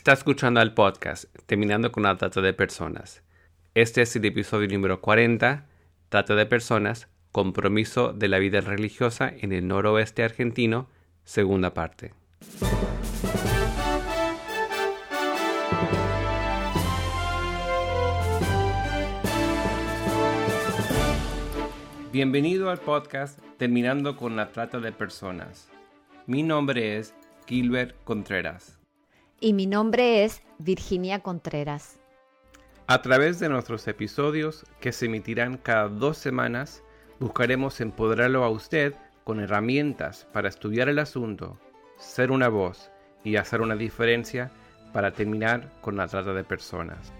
Está escuchando el podcast Terminando con la Trata de Personas. Este es el episodio número 40, Trata de Personas, Compromiso de la Vida Religiosa en el Noroeste Argentino, segunda parte. Bienvenido al podcast Terminando con la Trata de Personas. Mi nombre es Gilbert Contreras y mi nombre es Virginia Contreras. A través de nuestros episodios, que se emitirán cada dos semanas, buscaremos empoderarlo a usted con herramientas para estudiar el asunto, ser una voz y hacer una diferencia para terminar con la trata de personas.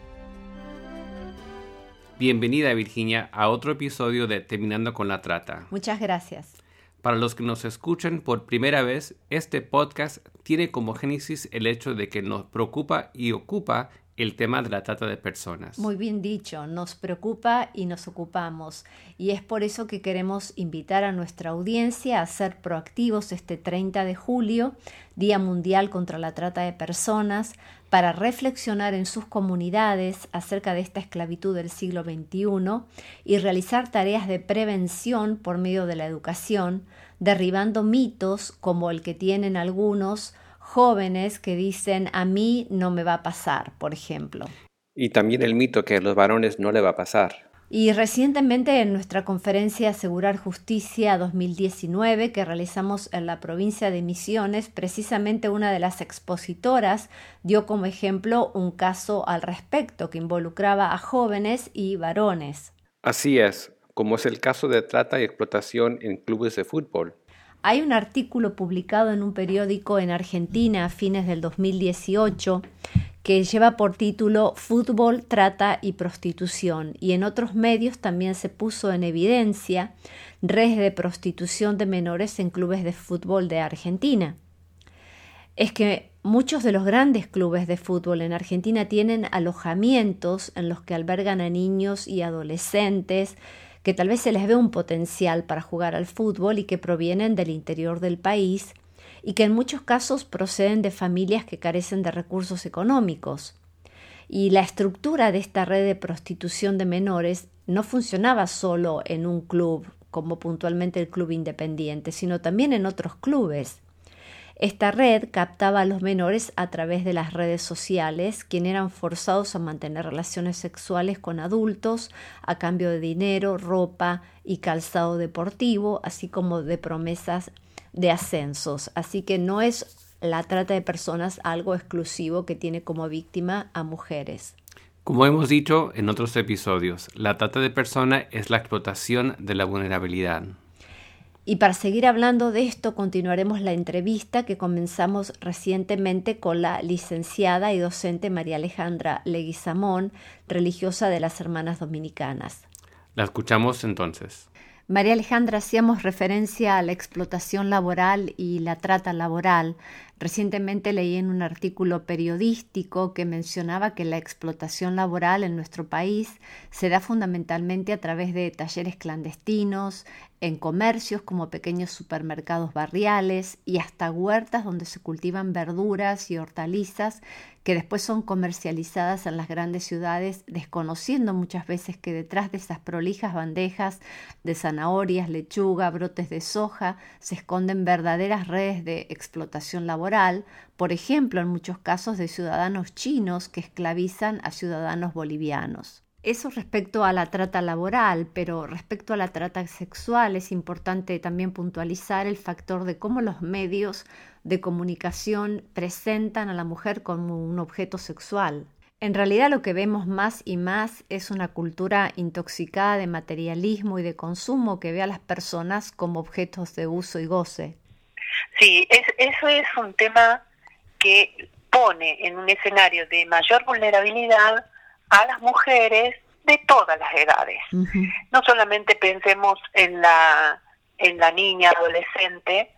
Bienvenida Virginia a otro episodio de Terminando con la Trata. Muchas gracias. Para los que nos escuchan por primera vez, este podcast tiene como génesis el hecho de que nos preocupa y ocupa el tema de la trata de personas. Muy bien dicho, nos preocupa y nos ocupamos. Y es por eso que queremos invitar a nuestra audiencia a ser proactivos este 30 de julio, Día Mundial contra la Trata de Personas, para reflexionar en sus comunidades acerca de esta esclavitud del siglo XXI y realizar tareas de prevención por medio de la educación, derribando mitos como el que tienen algunos jóvenes que dicen a mí no me va a pasar, por ejemplo. Y también el mito que a los varones no le va a pasar. Y recientemente en nuestra conferencia Asegurar Justicia 2019 que realizamos en la provincia de Misiones, precisamente una de las expositoras dio como ejemplo un caso al respecto que involucraba a jóvenes y varones. Así es, como es el caso de trata y explotación en clubes de fútbol. Hay un artículo publicado en un periódico en Argentina a fines del 2018 que lleva por título Fútbol, Trata y Prostitución y en otros medios también se puso en evidencia redes de prostitución de menores en clubes de fútbol de Argentina. Es que muchos de los grandes clubes de fútbol en Argentina tienen alojamientos en los que albergan a niños y adolescentes que tal vez se les ve un potencial para jugar al fútbol y que provienen del interior del país y que en muchos casos proceden de familias que carecen de recursos económicos. Y la estructura de esta red de prostitución de menores no funcionaba solo en un club, como puntualmente el Club Independiente, sino también en otros clubes. Esta red captaba a los menores a través de las redes sociales, quienes eran forzados a mantener relaciones sexuales con adultos a cambio de dinero, ropa y calzado deportivo, así como de promesas de ascensos. Así que no es la trata de personas algo exclusivo que tiene como víctima a mujeres. Como hemos dicho en otros episodios, la trata de personas es la explotación de la vulnerabilidad. Y para seguir hablando de esto, continuaremos la entrevista que comenzamos recientemente con la licenciada y docente María Alejandra Leguizamón, religiosa de las Hermanas Dominicanas. La escuchamos entonces. María Alejandra, hacíamos referencia a la explotación laboral y la trata laboral. Recientemente leí en un artículo periodístico que mencionaba que la explotación laboral en nuestro país se da fundamentalmente a través de talleres clandestinos, en comercios como pequeños supermercados barriales y hasta huertas donde se cultivan verduras y hortalizas que después son comercializadas en las grandes ciudades, desconociendo muchas veces que detrás de esas prolijas bandejas de zanahorias, lechuga, brotes de soja, se esconden verdaderas redes de explotación laboral, por ejemplo, en muchos casos de ciudadanos chinos que esclavizan a ciudadanos bolivianos. Eso respecto a la trata laboral, pero respecto a la trata sexual es importante también puntualizar el factor de cómo los medios de comunicación presentan a la mujer como un objeto sexual. En realidad lo que vemos más y más es una cultura intoxicada de materialismo y de consumo que ve a las personas como objetos de uso y goce. Sí, eso es un tema que pone en un escenario de mayor vulnerabilidad a las mujeres de todas las edades. No solamente pensemos en la, en la niña adolescente,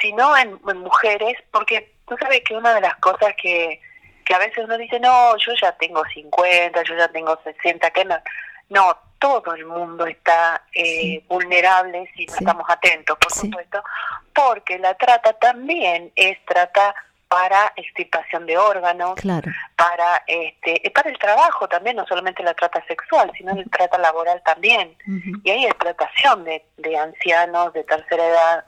sino en, mujeres, porque tú sabes que una de las cosas que, que a veces uno dice, no, yo ya tengo 50, yo ya tengo 60, que no, no todo el mundo está eh, vulnerable si no estamos atentos, por supuesto, porque la trata también es trata para extirpación de órganos, para este, para el trabajo también, no solamente la trata sexual, sino la trata laboral también. Y hay explotación de, de ancianos de tercera edad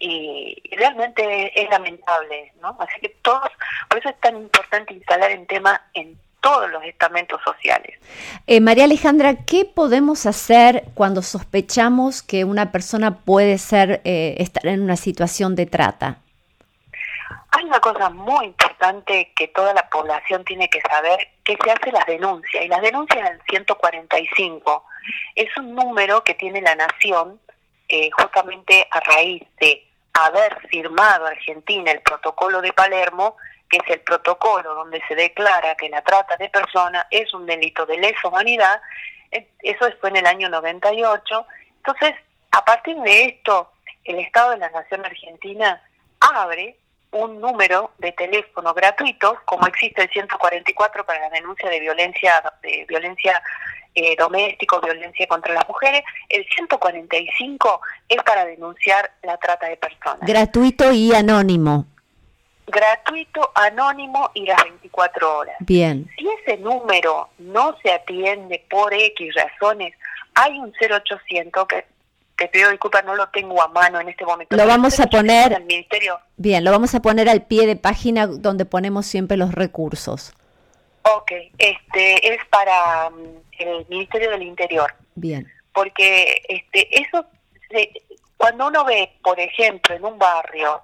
y, realmente es lamentable, ¿no? Así que todos, por eso es tan importante instalar el tema en todos los estamentos sociales. Eh, María Alejandra, ¿qué podemos hacer cuando sospechamos que una persona puede ser eh, estar en una situación de trata? Hay una cosa muy importante que toda la población tiene que saber, que se hace las denuncias. Y las denuncias del 145 es un número que tiene la nación eh, justamente a raíz de haber firmado Argentina el protocolo de Palermo, que es el protocolo donde se declara que la trata de personas es un delito de lesa humanidad, eh, eso fue en el año 98. Entonces, a partir de esto, el Estado de la Nación Argentina abre un número de teléfono gratuito, como existe el 144 para la denuncia de violencia de violencia eh, doméstico, violencia contra las mujeres, el 145 es para denunciar la trata de personas. Gratuito y anónimo. Gratuito, anónimo y las 24 horas. Bien. Si ese número no se atiende por X razones, hay un 0800 que te pido disculpas, no lo tengo a mano en este momento. Lo vamos a poner. ministerio. Bien, lo vamos a poner al pie de página donde ponemos siempre los recursos. Ok, este es para mm, el Ministerio del Interior. Bien. Porque este eso cuando uno ve, por ejemplo, en un barrio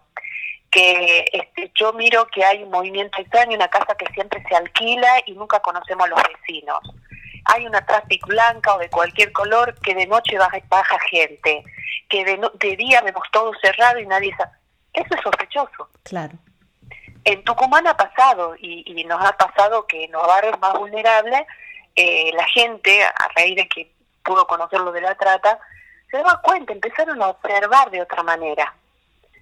que este, yo miro que hay un movimiento extraño, una casa que siempre se alquila y nunca conocemos a los vecinos hay una traffic blanca o de cualquier color que de noche baja, baja gente, que de, de día vemos todo cerrado y nadie sabe. Eso es sospechoso. Claro. En Tucumán ha pasado y, nos ha pasado que en los barrios más vulnerables eh, la gente, a raíz de que pudo conocer lo de la trata, se daba cuenta, empezaron a observar de otra manera.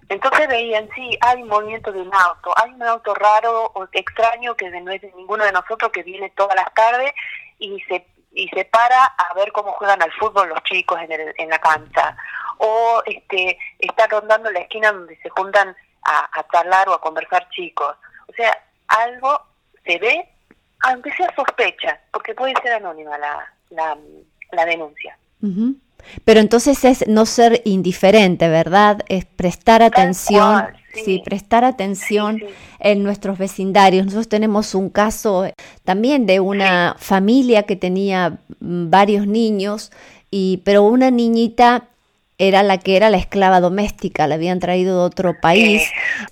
Entonces veían, sí, hay movimiento de un auto, hay un auto raro o extraño que no es de ninguno de nosotros que viene todas las tardes y se y se para a ver cómo juegan al fútbol los chicos en, el, en la cancha. O este está rondando la esquina donde se juntan a, a charlar o a conversar chicos. O sea algo se ve aunque sea sospecha porque puede ser anónima la, la, la denuncia pero entonces es no ser indiferente, ¿verdad? Es prestar atención, sí. prestar atención en nuestros vecindarios. Nosotros tenemos un caso también de una familia que tenía mm, varios niños, y, pero una niñita era la que era la esclava doméstica, la habían traído de otro país.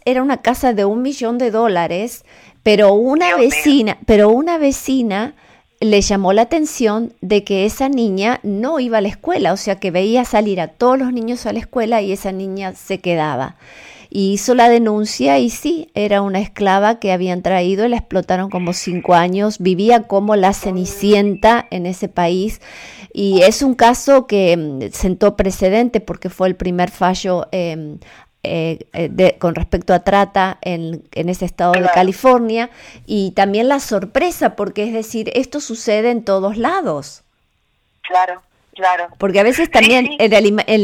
Era una casa de un millón de dólares, pero una vecina, pero una vecina le llamó la atención de que esa niña no iba a la escuela, o sea que veía salir a todos los niños a la escuela y esa niña se quedaba. Y hizo la denuncia y sí, era una esclava que habían traído y la explotaron como cinco años, vivía como la cenicienta en ese país y es un caso que mm, sentó precedente porque fue el primer fallo eh, eh, eh, con respecto a trata en, en ese estado de California y también la sorpresa, porque es decir, esto sucede en todos lados. Claro. Claro. Porque a veces también En,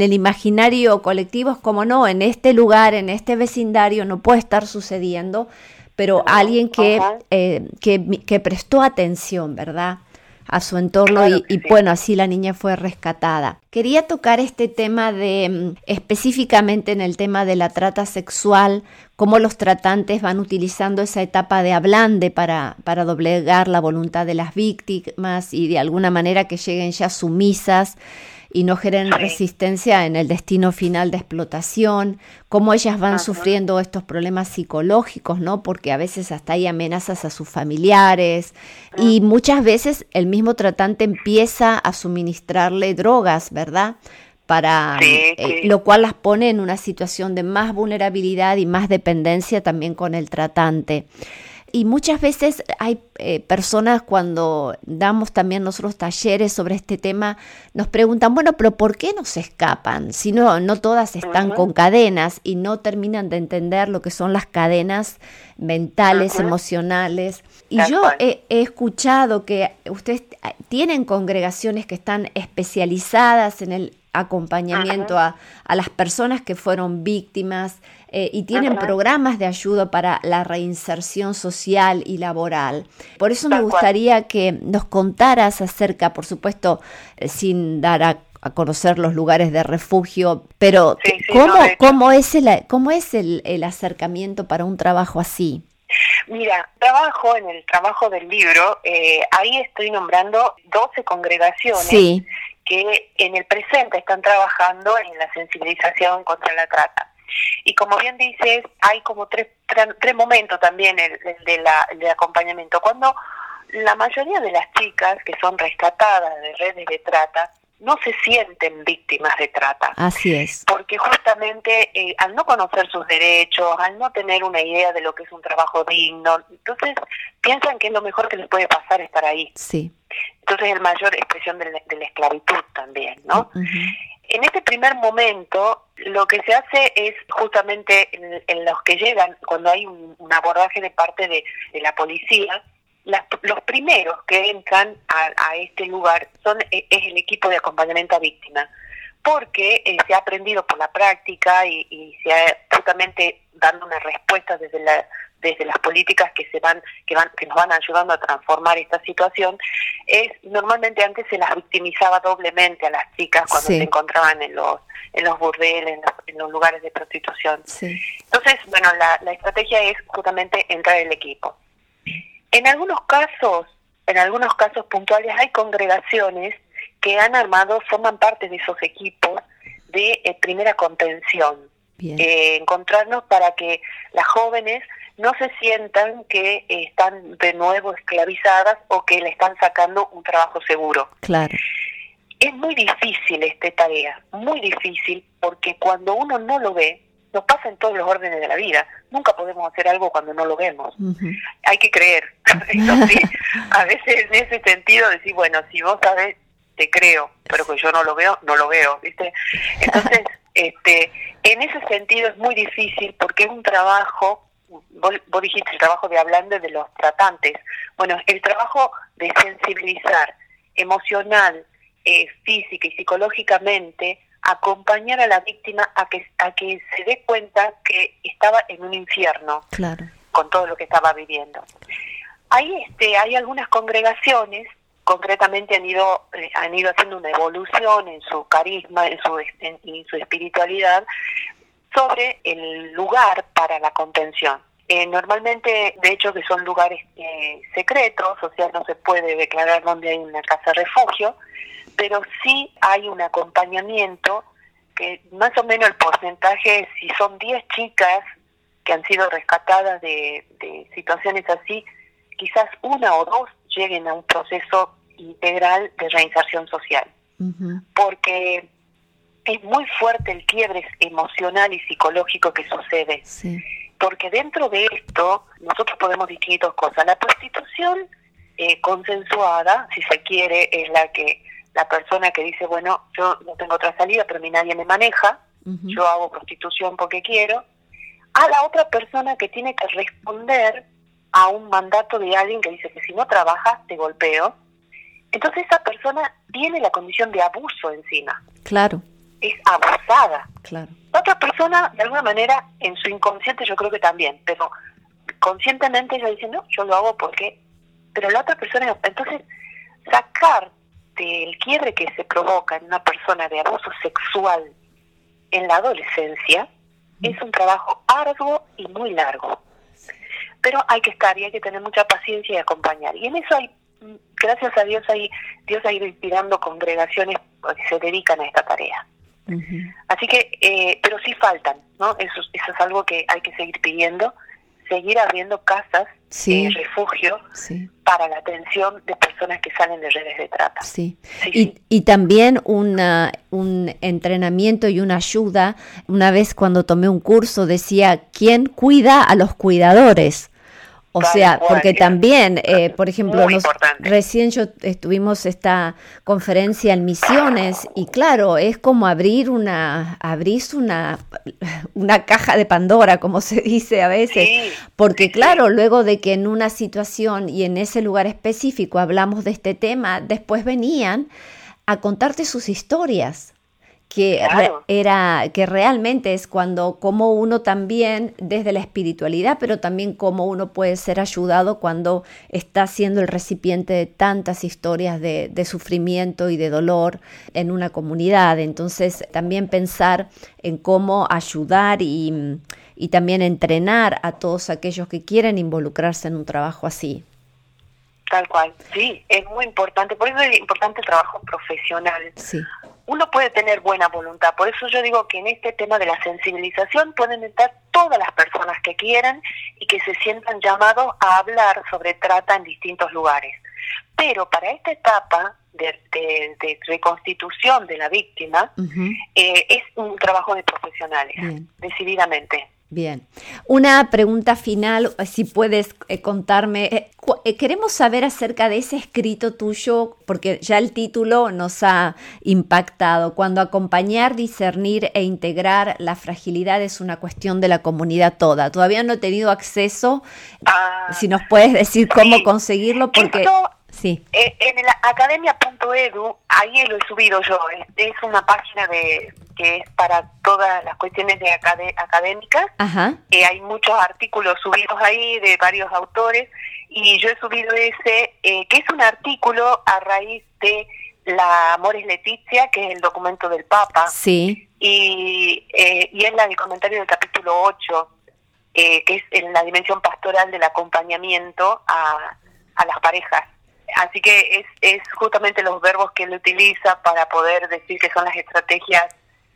el, imaginario colectivo es como no, en este lugar, en este vecindario no puede estar sucediendo, pero alguien que, eh, que, que, prestó atención, ¿verdad? A su entorno y, bueno, así la niña fue rescatada. Quería tocar este tema de mm, específicamente en el tema de la trata sexual, cómo los tratantes van utilizando esa etapa de ablande para, para doblegar la voluntad de las víctimas y de alguna manera que lleguen ya sumisas y no generen resistencia en el destino final de explotación, cómo ellas van sufriendo estos problemas psicológicos, ¿no? Porque a veces hasta hay amenazas a sus familiares y muchas veces el mismo tratante empieza a suministrarle drogas, ¿verdad? para eh, lo cual las pone en una situación de más vulnerabilidad y más dependencia también con el tratante. Y muchas veces hay eh, personas cuando damos también nosotros talleres sobre este tema, nos preguntan, bueno, pero ¿por qué no se escapan? Si no, no todas están con cadenas y no terminan de entender lo que son las cadenas mentales, emocionales. Y yo he, escuchado que ustedes tienen congregaciones que están especializadas en el acompañamiento a, las personas que fueron víctimas eh, y tienen programas de ayuda para la reinserción social y laboral. Por eso me gustaría que nos contaras acerca, por supuesto, eh, sin dar a, conocer los lugares de refugio, pero ¿cómo, ¿cómo, es, el, cómo es el, el acercamiento para un trabajo así? Mira, trabajo en el trabajo del libro, eh, ahí estoy nombrando 12 congregaciones que en el presente están trabajando en la sensibilización contra la trata. Y como bien dices, hay como tres, tres, momentos también el, de la, de acompañamiento. Cuando la mayoría de las chicas que son rescatadas de redes de trata no se sienten víctimas de trata. Así es. Porque justamente eh, al no conocer sus derechos, al no tener una idea de lo que es un trabajo digno, entonces piensan que es lo mejor que les puede pasar estar ahí. Sí. Entonces es mayor expresión de la, esclavitud también, ¿no? En este primer momento, lo que se hace es justamente en, los que llegan, cuando hay un, abordaje de parte de, de la policía, los primeros que entran a, este lugar son e, es el equipo de acompañamiento a víctimas, porque eh, se ha aprendido por la práctica y, se ha justamente dando una respuesta desde la desde las políticas que se van que van que nos van ayudando a transformar esta situación es normalmente antes se las victimizaba doblemente a las chicas cuando se encontraban en los en los burdeles en los, lugares de prostitución. Entonces bueno la, la estrategia es justamente entrar el equipo. En algunos casos, en algunos casos puntuales hay congregaciones que han armado, forman parte de esos equipos de eh, primera contención. Eh, encontrarnos para que las jóvenes no se sientan que están de nuevo esclavizadas o que le están sacando un trabajo seguro. Claro. Es muy difícil esta tarea, muy difícil, porque cuando uno no lo ve, nos pasa en todos los órdenes de la vida. Nunca podemos hacer algo cuando no lo vemos. Hay que creer. a veces en ese sentido decir, bueno, si vos sabes, te creo, pero que yo no lo veo, no lo veo, ¿viste? Entonces, este, en ese sentido es muy difícil porque es un trabajo, vos, dijiste el trabajo de hablando de los tratantes. Bueno, el trabajo de sensibilizar emocional, eh, física y psicológicamente acompañar a la víctima a que, a que se dé cuenta que estaba en un infierno con todo lo que estaba viviendo. Ahí este, hay algunas congregaciones, concretamente han ido, eh, han ido haciendo una evolución en su carisma, en su, en, su espiritualidad, sobre el lugar para la contención. Eh, normalmente, de hecho, que son lugares eh, secretos, o sea, no se puede declarar dónde hay una casa refugio, pero sí hay un acompañamiento que más o menos el porcentaje, si son 10 chicas que han sido rescatadas de, situaciones así, quizás una o dos lleguen a un proceso integral de reinserción social. Porque es muy fuerte el quiebre emocional y psicológico que sucede. Porque dentro de esto nosotros podemos distinguir dos cosas. La prostitución eh, consensuada, si se quiere, es la que la persona que dice, bueno, yo no tengo otra salida, pero ni nadie me maneja, yo hago prostitución porque quiero, a la otra persona que tiene que responder a un mandato de alguien que dice que si no trabajas te golpeo. Entonces esa persona tiene la condición de abuso encima. Claro. Es abusada. Claro. La otra persona, de alguna manera, en su inconsciente yo creo que también, pero conscientemente ella dice, no, yo lo hago porque... Pero la otra persona, entonces, sacar el quiebre que se provoca en una persona de abuso sexual en la adolescencia es un trabajo arduo y muy largo. Pero hay que estar y hay que tener mucha paciencia y acompañar. Y en eso hay, gracias a Dios, hay, Dios ha ido inspirando congregaciones que se dedican a esta tarea. Así que, eh, pero sí faltan, ¿no? Eso, eso es algo que hay que seguir pidiendo seguir abriendo casas sí, eh, refugio para la atención de personas que salen de redes de trata. Sí. y, y, también una, un entrenamiento y una ayuda. Una vez cuando tomé un curso decía, ¿quién cuida a los cuidadores? O sea, porque también, eh, por ejemplo, recién yo estuvimos esta conferencia en Misiones y claro, es como abrir una, abrís una, una caja de Pandora, como se dice a veces, porque claro, luego de que en una situación y en ese lugar específico hablamos de este tema, después venían a contarte sus historias que era que realmente es cuando como uno también desde la espiritualidad pero también como uno puede ser ayudado cuando está siendo el recipiente de tantas historias de, de sufrimiento y de dolor en una comunidad. Entonces también pensar en cómo ayudar y, y también entrenar a todos aquellos que quieren involucrarse en un trabajo así. Tal cual, sí, es muy importante, por eso es importante el trabajo profesional. Sí uno puede tener buena voluntad. Por eso yo digo que en este tema de la sensibilización pueden estar todas las personas que quieran y que se sientan llamados a hablar sobre trata en distintos lugares. Pero para esta etapa de, reconstitución de la víctima eh, es un trabajo de profesionales, decididamente. Bien. Una pregunta final, si puedes eh, contarme. Eh, eh, queremos saber acerca de ese escrito tuyo, porque ya el título nos ha impactado. Cuando acompañar, discernir e integrar la fragilidad es una cuestión de la comunidad toda. Todavía no he tenido acceso. Ah, si nos puedes decir cómo conseguirlo, porque. Sí. en la academia.edu, ahí lo he subido yo. Es una página de que es para todas las cuestiones de académicas. Eh, hay muchos artículos subidos ahí de varios autores y yo he subido ese, eh, que es un artículo a raíz de la Amores Leticia, que es el documento del Papa. Sí. Y, eh, y es la del comentario del capítulo 8, que es en la dimensión pastoral del acompañamiento a, a las parejas. Así que es, es justamente los verbos que él utiliza para poder decir que son las estrategias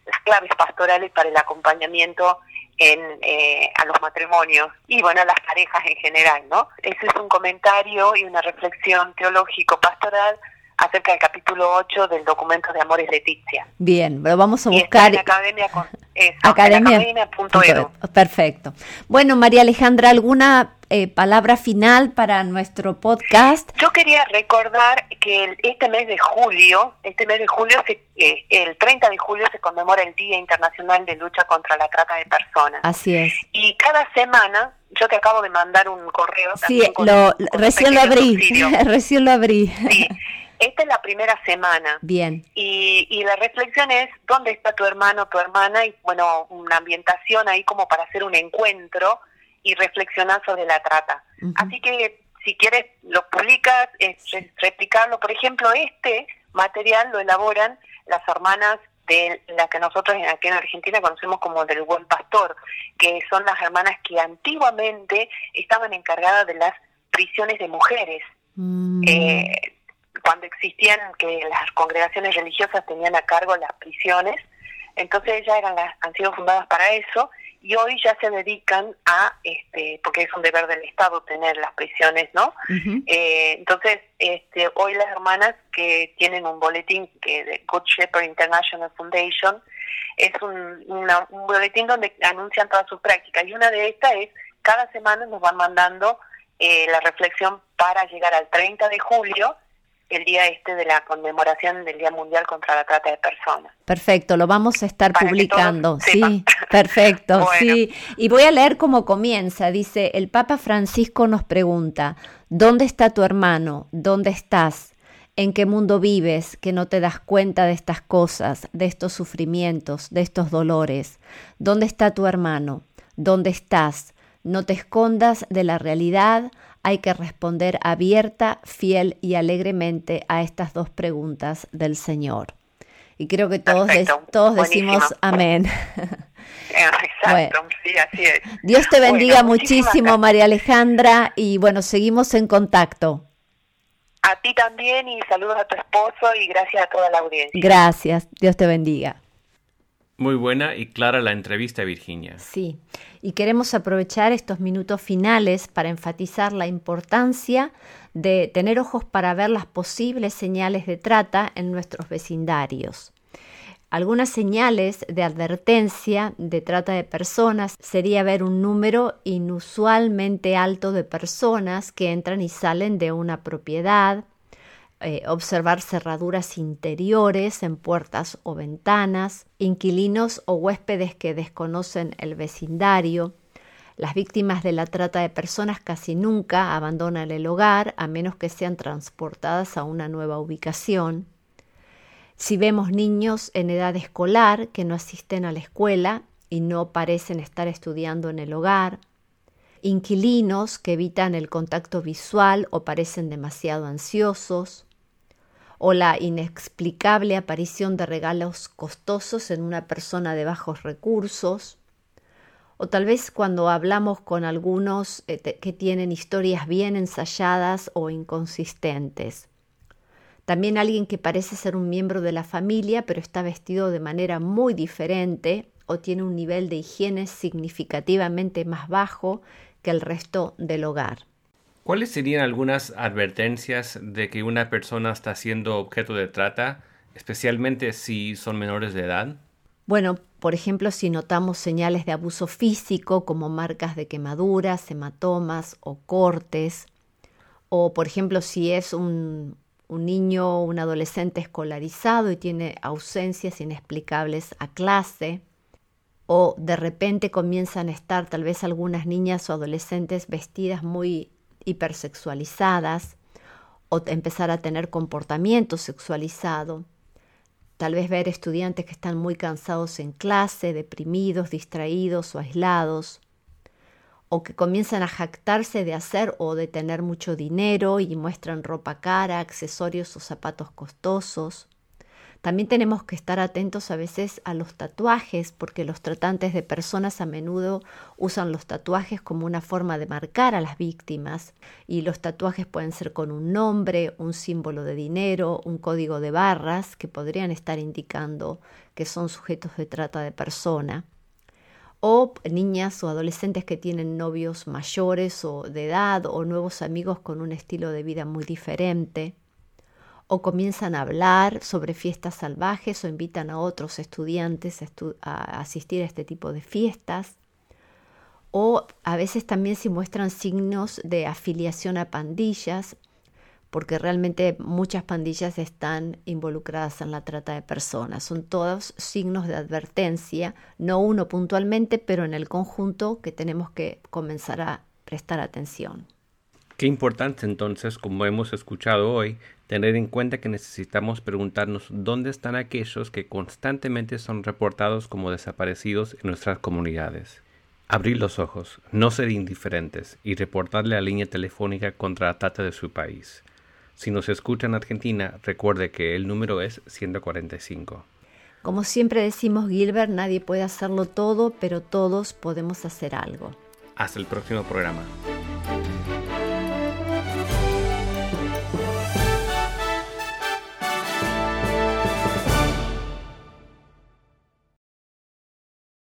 las claves pastorales para el acompañamiento en, eh, a los matrimonios y bueno, a las parejas en general, ¿no? Ese es un comentario y una reflexión teológico-pastoral acerca del capítulo 8 del documento de Amores Leticia. Bien, lo vamos a buscar. en academia con, academia. Perfecto. Bueno, María Alejandra, ¿alguna eh, palabra final para nuestro podcast? Yo quería recordar que este mes de julio, este mes de julio, eh, el 30 de julio se conmemora el Día Internacional de Lucha contra la Trata de Personas. Así es. Y cada semana, yo te acabo de mandar un correo. Sí, lo, recién lo abrí, recién lo abrí. Esta es la primera semana. Bien. Y, y la reflexión es, ¿dónde está tu hermano, tu hermana? Y bueno, una ambientación ahí como para hacer un encuentro y reflexionar sobre la trata. Así que si quieres lo publicas, es replicarlo. Por ejemplo, este material lo elaboran las hermanas de la que nosotros aquí en Argentina conocemos como del buen pastor, que son las hermanas que antiguamente estaban encargadas de las prisiones de mujeres. Mm. Eh, cuando existían que las congregaciones religiosas tenían a cargo las prisiones, entonces ellas eran las, han sido fundadas para eso y hoy ya se dedican a, este, porque es un deber del Estado tener las prisiones, ¿no? Eh, entonces, este, hoy las hermanas que tienen un boletín que de Good Shepherd International Foundation es un, un boletín donde anuncian todas sus prácticas y una de estas es cada semana nos van mandando eh, la reflexión para llegar al 30 de julio el día este de la conmemoración del Día Mundial contra la Trata de Personas. Perfecto, lo vamos a estar publicando. Sí, perfecto, sí. Y voy a leer cómo comienza. Dice, el Papa Francisco nos pregunta, ¿dónde está tu hermano? ¿Dónde estás? ¿En qué mundo vives que no te das cuenta de estas cosas, de estos sufrimientos, de estos dolores? ¿Dónde está tu hermano? ¿Dónde estás? No te escondas de la realidad, hay que responder abierta, fiel y alegremente a estas dos preguntas del Señor. Y creo que todos, todos decimos amén. Exacto, sí, así es. Dios te bendiga muchísimo, María Alejandra, y bueno, seguimos en contacto. A ti también y saludos a tu esposo y gracias a toda la audiencia. Gracias, Dios te bendiga. Muy buena y clara la entrevista, Virginia. Sí, y queremos aprovechar estos minutos finales para enfatizar la importancia de tener ojos para ver las posibles señales de trata en nuestros vecindarios. Algunas señales de advertencia de trata de personas sería ver un número inusualmente alto de personas que entran y salen de una propiedad, eh, observar cerraduras interiores en puertas o ventanas, inquilinos o huéspedes que desconocen el vecindario. Las víctimas de la trata de personas casi nunca abandonan el hogar a menos que sean transportadas a una nueva ubicación. Si vemos niños en edad escolar que no asisten a la escuela y no parecen estar estudiando en el hogar, inquilinos que evitan el contacto visual o parecen demasiado ansiosos, o la inexplicable aparición de regalos costosos en una persona de bajos recursos, o tal vez cuando hablamos con algunos eh, que tienen historias bien ensayadas o inconsistentes. También alguien que parece ser un miembro de la familia pero está vestido de manera muy diferente o tiene un nivel de higiene significativamente más bajo que el resto del hogar. ¿Cuáles serían algunas advertencias de que una persona está siendo objeto de trata, especialmente si son menores de edad? Bueno, por ejemplo, si notamos señales de abuso físico como marcas de quemaduras, hematomas o cortes, o por ejemplo si es un, un niño o un adolescente escolarizado y tiene ausencias inexplicables a clase, o de repente comienzan a estar tal vez algunas niñas o adolescentes vestidas muy hipersexualizadas o empezar a tener comportamiento sexualizado. Tal vez ver estudiantes que están muy cansados en clase, deprimidos, distraídos o aislados, o que comienzan a jactarse de hacer o de tener mucho dinero y muestran ropa cara, accesorios o zapatos costosos. También tenemos que estar atentos a veces a los tatuajes, porque los tratantes de personas a menudo usan los tatuajes como una forma de marcar a las víctimas. Y los tatuajes pueden ser con un nombre, un símbolo de dinero, un código de barras que podrían estar indicando que son sujetos de trata de persona o niñas o adolescentes que tienen novios mayores o de edad o nuevos amigos con un estilo de vida muy diferente o comienzan a hablar sobre fiestas salvajes o invitan a otros estudiantes a, asistir a este tipo de fiestas. O a veces también se muestran signos de afiliación a pandillas, porque realmente muchas pandillas están involucradas en la trata de personas. Son todos signos de advertencia, no uno puntualmente, pero en el conjunto que tenemos que comenzar a prestar atención. Qué importante entonces, como hemos escuchado hoy, tener en cuenta que necesitamos preguntarnos dónde están aquellos que constantemente son reportados como desaparecidos en nuestras comunidades. Abrir los ojos, no ser indiferentes y reportarle a la línea telefónica contra la trata de su país. Si nos escucha en Argentina, recuerde que el número es 145. Como siempre decimos, Gilbert, nadie puede hacerlo todo, pero todos podemos hacer algo. Hasta el próximo programa.